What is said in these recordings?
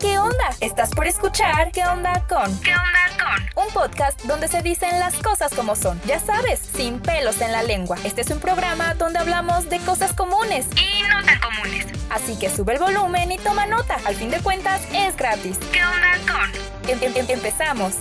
¿qué onda? Estás por escuchar ¿Qué onda con? ¿Qué onda con? Un podcast donde se dicen las cosas como son. Ya sabes, sin pelos en la lengua. Este es un programa donde hablamos de cosas comunes y no tan comunes. Así que sube el volumen y toma nota. Al fin de cuentas, es gratis. ¿Qué onda con? Em- em- em- empezamos.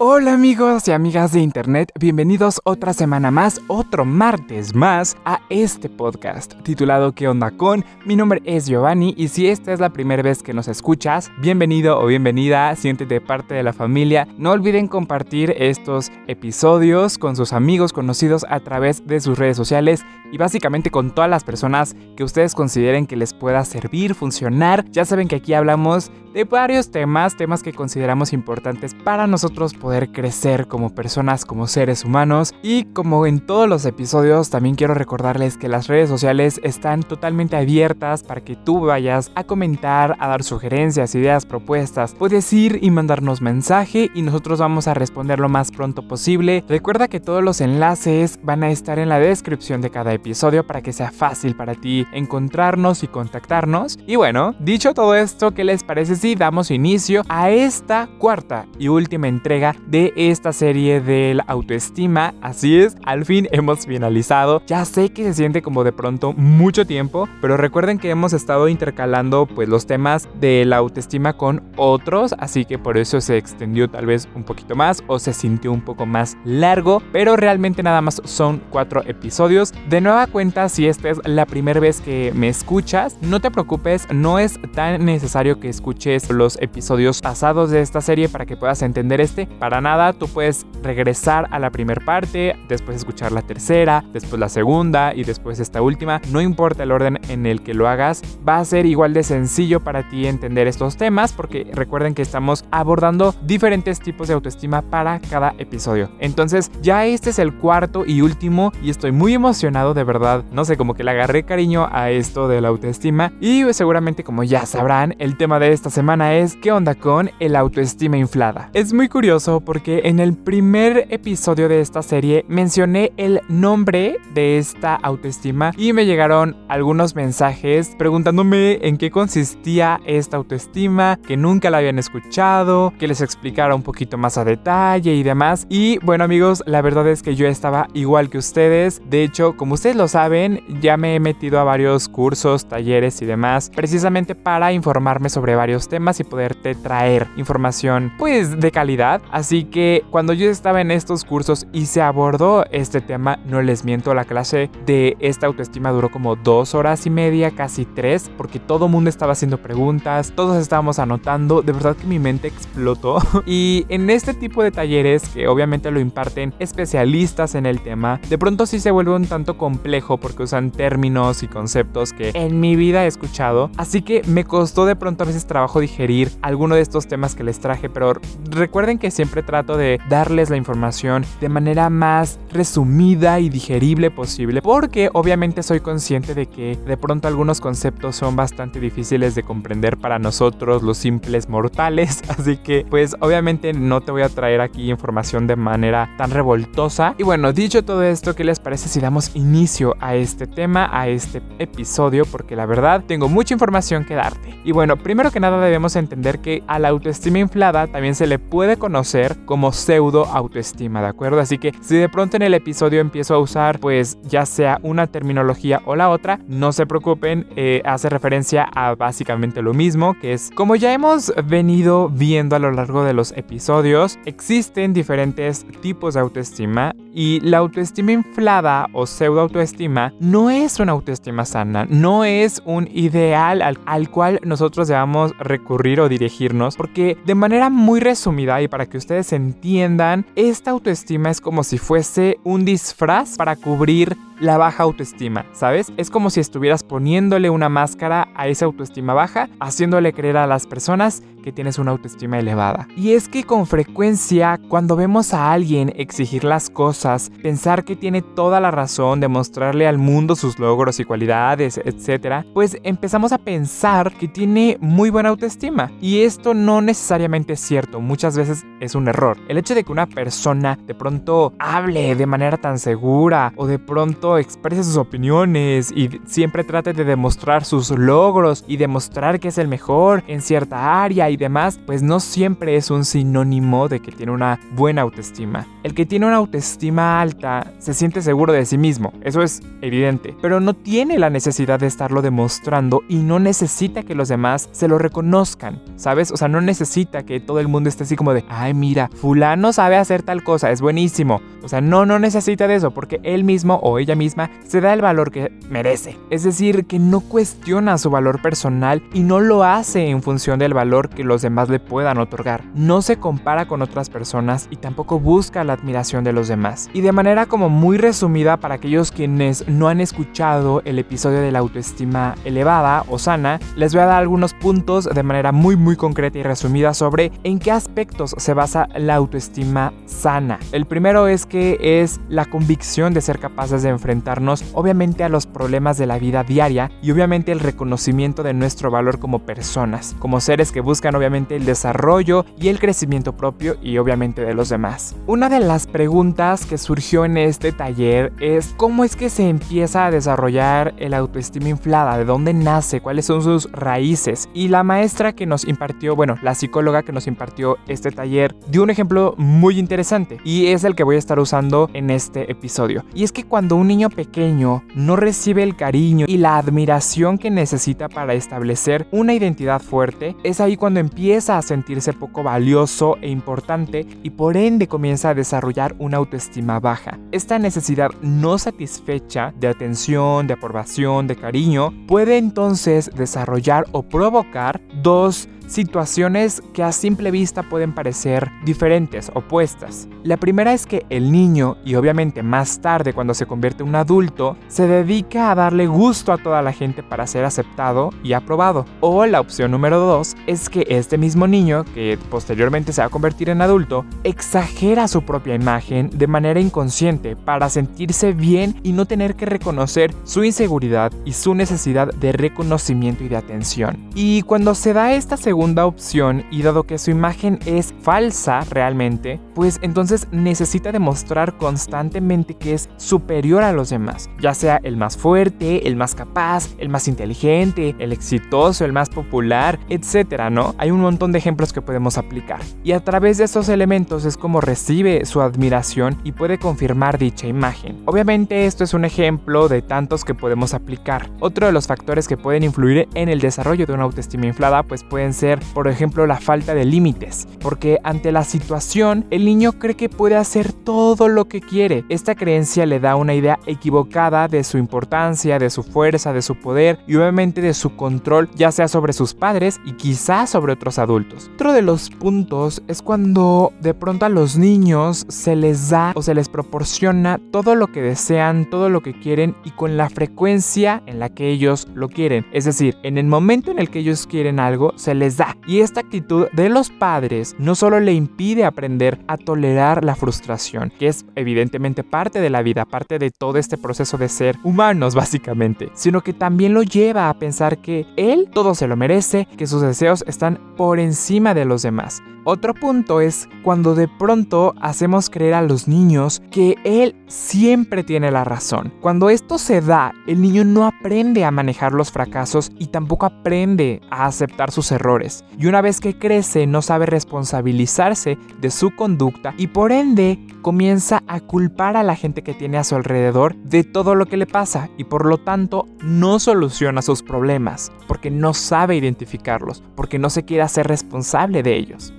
Hola amigos y amigas de internet, bienvenidos otra semana más, otro martes más a este podcast titulado ¿Qué onda con? Mi nombre es Giovanni y si esta es la primera vez que nos escuchas, bienvenido o bienvenida, siéntete parte de la familia. No olviden compartir estos episodios con sus amigos conocidos a través de sus redes sociales y básicamente con todas las personas que ustedes consideren que les pueda servir, funcionar. Ya saben que aquí hablamos de varios temas, temas que consideramos importantes para nosotros crecer como personas, como seres humanos. Y como en todos los episodios, también quiero recordarles que las redes sociales están totalmente abiertas para que tú vayas a comentar, a dar sugerencias, ideas, propuestas. Puedes ir y mandarnos mensaje y nosotros vamos a responder lo más pronto posible. Recuerda que todos los enlaces van a estar en la descripción de cada episodio para que sea fácil para ti encontrarnos y contactarnos. Y bueno, dicho todo esto, ¿qué les parece si damos inicio a esta cuarta y última entrega de esta serie de la autoestima? Así es, al fin hemos finalizado. Ya sé que se siente como de pronto mucho tiempo, pero recuerden que hemos estado intercalando pues los temas de la autoestima con otros, así que por eso se extendió tal vez un poquito más o se sintió un poco más largo, pero realmente nada más son cuatro episodios. De nueva cuenta, si esta es la primera vez que me escuchas, no te preocupes, no es tan necesario que escuches los episodios pasados de esta serie para que puedas entender este. Nada, tú puedes regresar a la primera parte, después escuchar la tercera, después la segunda y después esta última. No importa el orden en el que lo hagas, va a ser igual de sencillo para ti entender estos temas porque recuerden que estamos abordando diferentes tipos de autoestima para cada episodio. Entonces, ya este es el cuarto y último y estoy muy emocionado de verdad. No sé, como que le agarré cariño a esto de la autoestima y seguramente como ya sabrán, el tema de esta semana es ¿qué onda con el autoestima inflada? Es muy curioso porque en el primer episodio de esta serie mencioné el nombre de esta autoestima y me llegaron algunos mensajes preguntándome en qué consistía esta autoestima, que nunca la habían escuchado, que les explicara un poquito más a detalle y demás. Y bueno amigos, la verdad es que yo estaba igual que ustedes. De hecho, como ustedes lo saben, ya me he metido a varios cursos, talleres y demás, precisamente para informarme sobre varios temas y poderte traer información pues de calidad. Que cuando yo estaba en estos cursos y se abordó este tema, no les miento, la clase de esta autoestima duró como dos horas y media, casi tres, porque todo el mundo estaba haciendo preguntas, todos estábamos anotando, de verdad que mi mente explotó. y en este tipo de talleres, que obviamente lo imparten especialistas en el tema, de pronto sí se vuelve un tanto complejo porque usan términos y conceptos que en mi vida he escuchado, así que me costó de pronto a veces trabajo digerir alguno de estos temas que les traje, pero recuerden que siempre trato de darles la información de manera más resumida y digerible posible, porque obviamente soy consciente de que de pronto algunos conceptos son bastante difíciles de comprender para nosotros los simples mortales, así que pues obviamente no te voy a traer aquí información de manera tan revoltosa. Y bueno, dicho todo esto, ¿qué les parece si damos inicio a este tema, a este episodio? Porque la verdad tengo mucha información que darte. Y bueno, primero que nada debemos entender que a la autoestima inflada también se le puede conocer como pseudo autoestima, ¿de acuerdo? Así que si de pronto en el episodio empiezo a usar pues ya sea una terminología o la otra, no se preocupen, eh, hace referencia a básicamente lo mismo, que es como ya hemos venido viendo a lo largo de los episodios, existen diferentes tipos de autoestima y la autoestima inflada o pseudo autoestima no es una autoestima sana, no es un ideal al, al cual nosotros debamos recurrir o dirigirnos, porque de manera muy resumida y para que ustedes entiendan, esta autoestima es como si fuese un disfraz para cubrir la baja autoestima, ¿sabes? Es como si estuvieras poniéndole una máscara a esa autoestima baja, haciéndole creer a las personas que tienes una autoestima elevada. Y es que con frecuencia, cuando vemos a alguien exigir las cosas, pensar que tiene toda la razón, demostrarle al mundo sus logros y cualidades, etc., pues empezamos a pensar que tiene muy buena autoestima. Y esto no necesariamente es cierto, muchas veces es un error. El hecho de que una persona de pronto hable de manera tan segura o de pronto exprese sus opiniones y siempre trate de demostrar sus logros y demostrar que es el mejor en cierta área y demás, pues no siempre es un sinónimo de que tiene una buena autoestima. El que tiene una autoestima alta se siente seguro de sí mismo, eso es evidente, pero no tiene la necesidad de estarlo demostrando y no necesita que los demás se lo reconozcan, ¿sabes? O sea, no necesita que todo el mundo esté así como de, ay mira, fulano sabe hacer tal cosa, es buenísimo. O sea, no, no necesita de eso porque él mismo o ella misma se da el valor que merece. Es decir, que no cuestiona su valor personal y no lo hace en función del valor que los demás le puedan otorgar. No se compara con otras personas y tampoco busca la admiración de los demás. Y de manera como muy resumida para aquellos quienes no han escuchado el episodio de la autoestima elevada o sana, les voy a dar algunos puntos de manera muy muy concreta y resumida sobre en qué aspectos se basa la autoestima sana. El primero es que es la convicción de ser capaces de enfrentarnos obviamente a los problemas de la vida diaria y obviamente el reconocimiento de nuestro valor como personas, como seres que buscan obviamente el desarrollo y el crecimiento propio y obviamente de los demás. Una de las preguntas que surgió en este taller es cómo es que se empieza a desarrollar el autoestima inflada, de dónde nace, cuáles son sus raíces. Y la maestra que nos impartió, bueno, la psicóloga que nos impartió este taller, dio un ejemplo muy interesante y es el que voy a estar usando en este episodio. Y es que cuando un niño pequeño no recibe el cariño y la admiración que necesita para establecer una identidad fuerte, es ahí cuando empieza a sentirse poco valioso e importante y por ende comienza a desarrollar una autoestima baja. Esta necesidad no satisfecha de atención, de aprobación, de cariño, puede entonces desarrollar o provocar dos situaciones que a simple vista pueden parecer diferentes, opuestas. La primera es que el niño, y obviamente más tarde cuando se convierte en un adulto, se dedica a darle gusto a toda la gente para ser aceptado y aprobado. O la opción número dos es que este mismo niño, que posteriormente se va a convertir en adulto, exagera su propia imagen de manera inconsciente para sentirse bien y no tener que reconocer su inseguridad y su necesidad de reconocimiento y de atención. Y cuando se da esta segunda opción y dado que su imagen es falsa realmente, pues entonces necesita demostrar constantemente que es superior a los demás, ya sea el más fuerte, el más capaz, el más inteligente, el exitoso, el más popular, etcétera, ¿no? Hay un montón de ejemplos que podemos aplicar. Y a través de estos elementos es como recibe su admiración y puede confirmar dicha imagen. Obviamente esto es un ejemplo de tantos que podemos aplicar. Otro de los factores que pueden influir en el desarrollo de una autoestima inflada pues pueden ser por ejemplo, la falta de límites, porque ante la situación el niño cree que puede hacer todo lo que quiere. Esta creencia le da una idea equivocada de su importancia, de su fuerza, de su poder y obviamente de su control, ya sea sobre sus padres y quizás sobre otros adultos. Otro de los puntos es cuando de pronto a los niños se les da o se les proporciona todo lo que desean, todo lo que quieren y con la frecuencia en la que ellos lo quieren. Es decir, en el momento en el que ellos quieren algo, se les y esta actitud de los padres no solo le impide aprender a tolerar la frustración, que es evidentemente parte de la vida, parte de todo este proceso de ser humanos básicamente, sino que también lo lleva a pensar que él todo se lo merece, que sus deseos están por encima de los demás. Otro punto es cuando de pronto hacemos creer a los niños que él siempre tiene la razón. Cuando esto se da, el niño no aprende a manejar los fracasos y tampoco aprende a aceptar sus errores. Y una vez que crece no sabe responsabilizarse de su conducta y por ende comienza a culpar a la gente que tiene a su alrededor de todo lo que le pasa y por lo tanto no soluciona sus problemas porque no sabe identificarlos, porque no se quiere hacer responsable de ellos.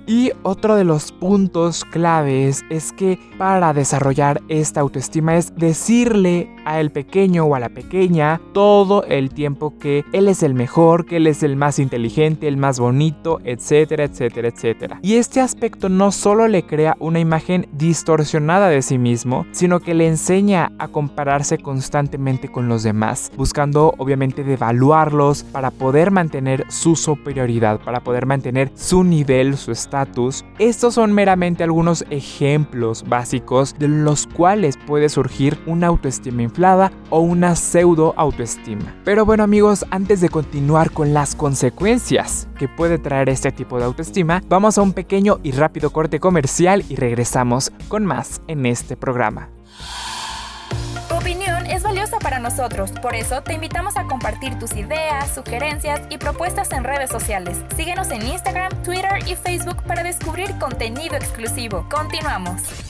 Otro de los puntos claves es que para desarrollar esta autoestima es decirle al pequeño o a la pequeña todo el tiempo que él es el mejor, que él es el más inteligente, el más bonito, etcétera, etcétera, etcétera. Y este aspecto no solo le crea una imagen distorsionada de sí mismo, sino que le enseña a compararse constantemente con los demás, buscando obviamente devaluarlos para poder mantener su superioridad, para poder mantener su nivel, su estos son meramente algunos ejemplos básicos de los cuales puede surgir una autoestima inflada o una pseudo autoestima. Pero bueno amigos, antes de continuar con las consecuencias que puede traer este tipo de autoestima, vamos a un pequeño y rápido corte comercial y regresamos con más en este programa. Para nosotros, por eso te invitamos a compartir tus ideas, sugerencias y propuestas en redes sociales. Síguenos en Instagram, Twitter y Facebook para descubrir contenido exclusivo. Continuamos.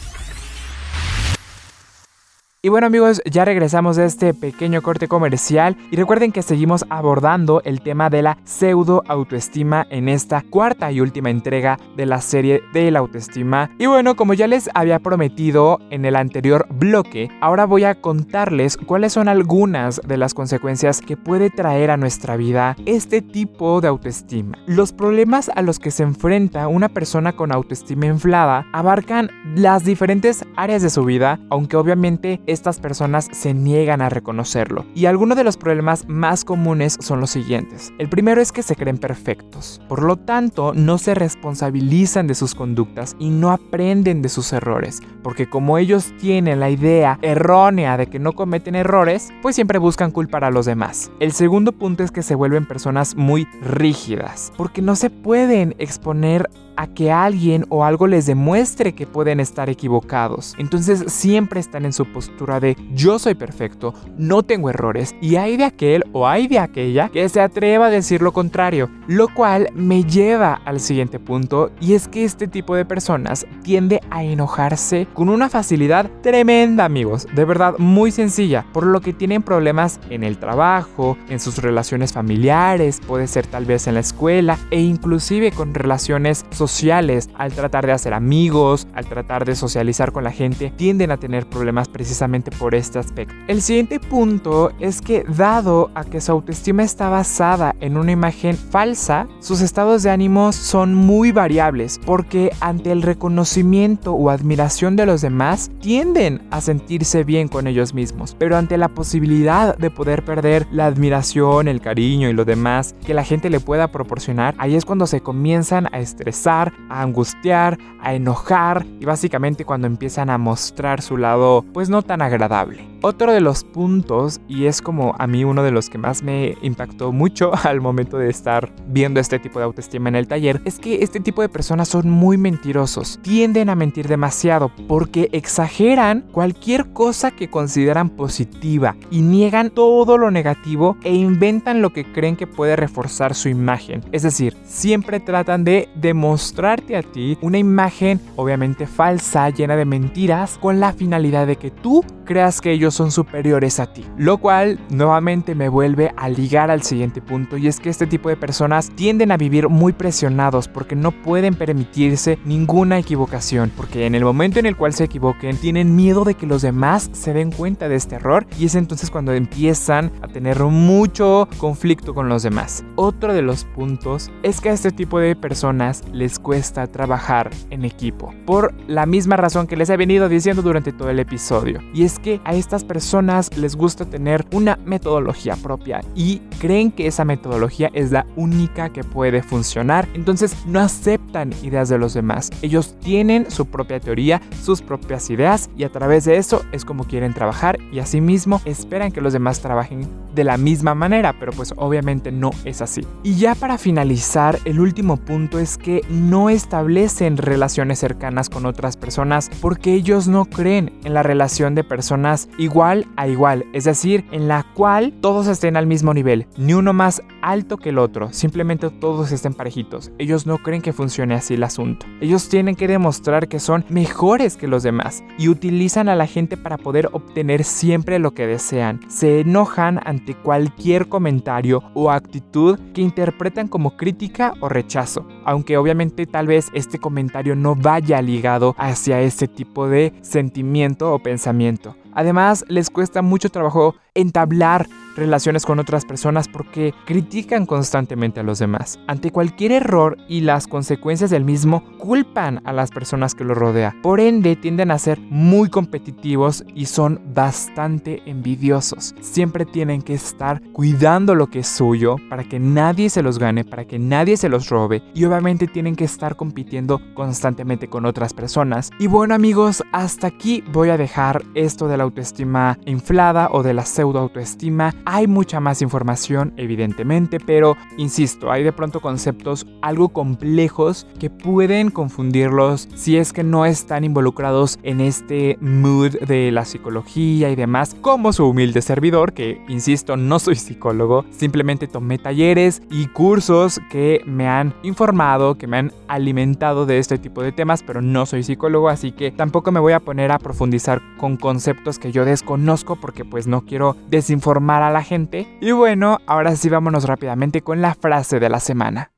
Y bueno amigos, ya regresamos de este pequeño corte comercial y recuerden que seguimos abordando el tema de la pseudo autoestima en esta cuarta y última entrega de la serie de la autoestima. Y bueno, como ya les había prometido en el anterior bloque, ahora voy a contarles cuáles son algunas de las consecuencias que puede traer a nuestra vida este tipo de autoestima. Los problemas a los que se enfrenta una persona con autoestima inflada abarcan las diferentes áreas de su vida, aunque obviamente estas personas se niegan a reconocerlo. Y algunos de los problemas más comunes son los siguientes. El primero es que se creen perfectos. Por lo tanto, no se responsabilizan de sus conductas y no aprenden de sus errores. Porque como ellos tienen la idea errónea de que no cometen errores, pues siempre buscan culpar a los demás. El segundo punto es que se vuelven personas muy rígidas. Porque no se pueden exponer a que alguien o algo les demuestre que pueden estar equivocados. Entonces siempre están en su postura de yo soy perfecto, no tengo errores y hay de aquel o hay de aquella que se atreva a decir lo contrario, lo cual me lleva al siguiente punto y es que este tipo de personas tiende a enojarse con una facilidad tremenda amigos, de verdad muy sencilla, por lo que tienen problemas en el trabajo, en sus relaciones familiares, puede ser tal vez en la escuela e inclusive con relaciones sociales sociales, al tratar de hacer amigos, al tratar de socializar con la gente, tienden a tener problemas precisamente por este aspecto. El siguiente punto es que dado a que su autoestima está basada en una imagen falsa, sus estados de ánimo son muy variables porque ante el reconocimiento o admiración de los demás tienden a sentirse bien con ellos mismos, pero ante la posibilidad de poder perder la admiración, el cariño y lo demás que la gente le pueda proporcionar, ahí es cuando se comienzan a estresar a angustiar, a enojar y básicamente cuando empiezan a mostrar su lado pues no tan agradable. Otro de los puntos, y es como a mí uno de los que más me impactó mucho al momento de estar viendo este tipo de autoestima en el taller, es que este tipo de personas son muy mentirosos. Tienden a mentir demasiado porque exageran cualquier cosa que consideran positiva y niegan todo lo negativo e inventan lo que creen que puede reforzar su imagen. Es decir, siempre tratan de demostrarte a ti una imagen obviamente falsa, llena de mentiras, con la finalidad de que tú creas que ellos son superiores a ti. Lo cual nuevamente me vuelve a ligar al siguiente punto y es que este tipo de personas tienden a vivir muy presionados porque no pueden permitirse ninguna equivocación, porque en el momento en el cual se equivoquen tienen miedo de que los demás se den cuenta de este error y es entonces cuando empiezan a tener mucho conflicto con los demás. Otro de los puntos es que a este tipo de personas les cuesta trabajar en equipo, por la misma razón que les he venido diciendo durante todo el episodio, y es que a estas personas les gusta tener una metodología propia y creen que esa metodología es la única que puede funcionar. Entonces no aceptan ideas de los demás. Ellos tienen su propia teoría, sus propias ideas y a través de eso es como quieren trabajar y asimismo esperan que los demás trabajen de la misma manera, pero pues obviamente no es así. Y ya para finalizar, el último punto es que no establecen relaciones cercanas con otras personas porque ellos no creen en la relación de personas igual a igual, es decir, en la cual todos estén al mismo nivel, ni uno más alto que el otro, simplemente todos estén parejitos. Ellos no creen que funcione así el asunto. Ellos tienen que demostrar que son mejores que los demás y utilizan a la gente para poder obtener siempre lo que desean. Se enojan ante cualquier comentario o actitud que interpretan como crítica o rechazo, aunque obviamente tal vez este comentario no vaya ligado hacia ese tipo de sentimiento o pensamiento. Además, les cuesta mucho trabajo entablar relaciones con otras personas porque critican constantemente a los demás. Ante cualquier error y las consecuencias del mismo, culpan a las personas que los rodea. Por ende, tienden a ser muy competitivos y son bastante envidiosos. Siempre tienen que estar cuidando lo que es suyo para que nadie se los gane, para que nadie se los robe y obviamente tienen que estar compitiendo constantemente con otras personas. Y bueno amigos, hasta aquí voy a dejar esto de la autoestima inflada o de la pseudo autoestima Hay mucha más información, evidentemente, pero insisto, hay de pronto conceptos algo complejos que pueden confundirlos si es que no están involucrados en este mood de la psicología y demás, como su humilde servidor, que insisto, no soy psicólogo, simplemente tomé talleres y cursos que me han informado, que me han alimentado de este tipo de temas, pero no soy psicólogo, así que tampoco me voy a poner a profundizar con conceptos que yo desconozco porque pues no quiero desinformar a la gente. Y bueno, ahora sí vámonos rápidamente con la frase de la semana.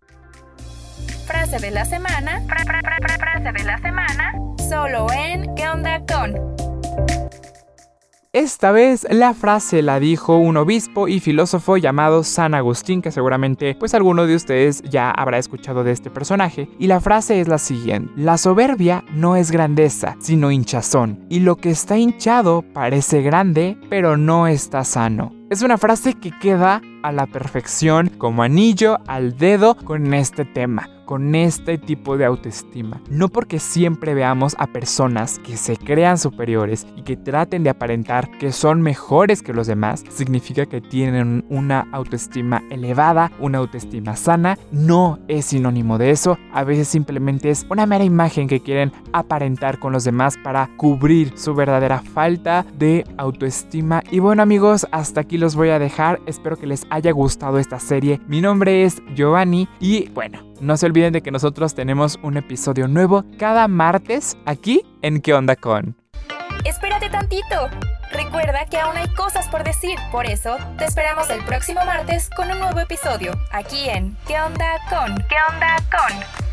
Frase de la semana, frase de la semana, solo en ¿Qué onda con? Esta vez la frase la dijo un obispo y filósofo llamado San Agustín, que seguramente pues alguno de ustedes ya habrá escuchado de este personaje, y la frase es la siguiente: La soberbia no es grandeza, sino hinchazón, y lo que está hinchado parece grande, pero no está sano. Es una frase que queda a la perfección como anillo al dedo con este tema con este tipo de autoestima. No porque siempre veamos a personas que se crean superiores y que traten de aparentar que son mejores que los demás, significa que tienen una autoestima elevada, una autoestima sana. No es sinónimo de eso. A veces simplemente es una mera imagen que quieren aparentar con los demás para cubrir su verdadera falta de autoestima. Y bueno amigos, hasta aquí los voy a dejar. Espero que les haya gustado esta serie. Mi nombre es Giovanni y bueno, no se olviden de que nosotros tenemos un episodio nuevo cada martes aquí en ¿Qué onda con? Espérate tantito. Recuerda que aún hay cosas por decir, por eso te esperamos el próximo martes con un nuevo episodio aquí en ¿Qué onda con? ¿Qué onda con?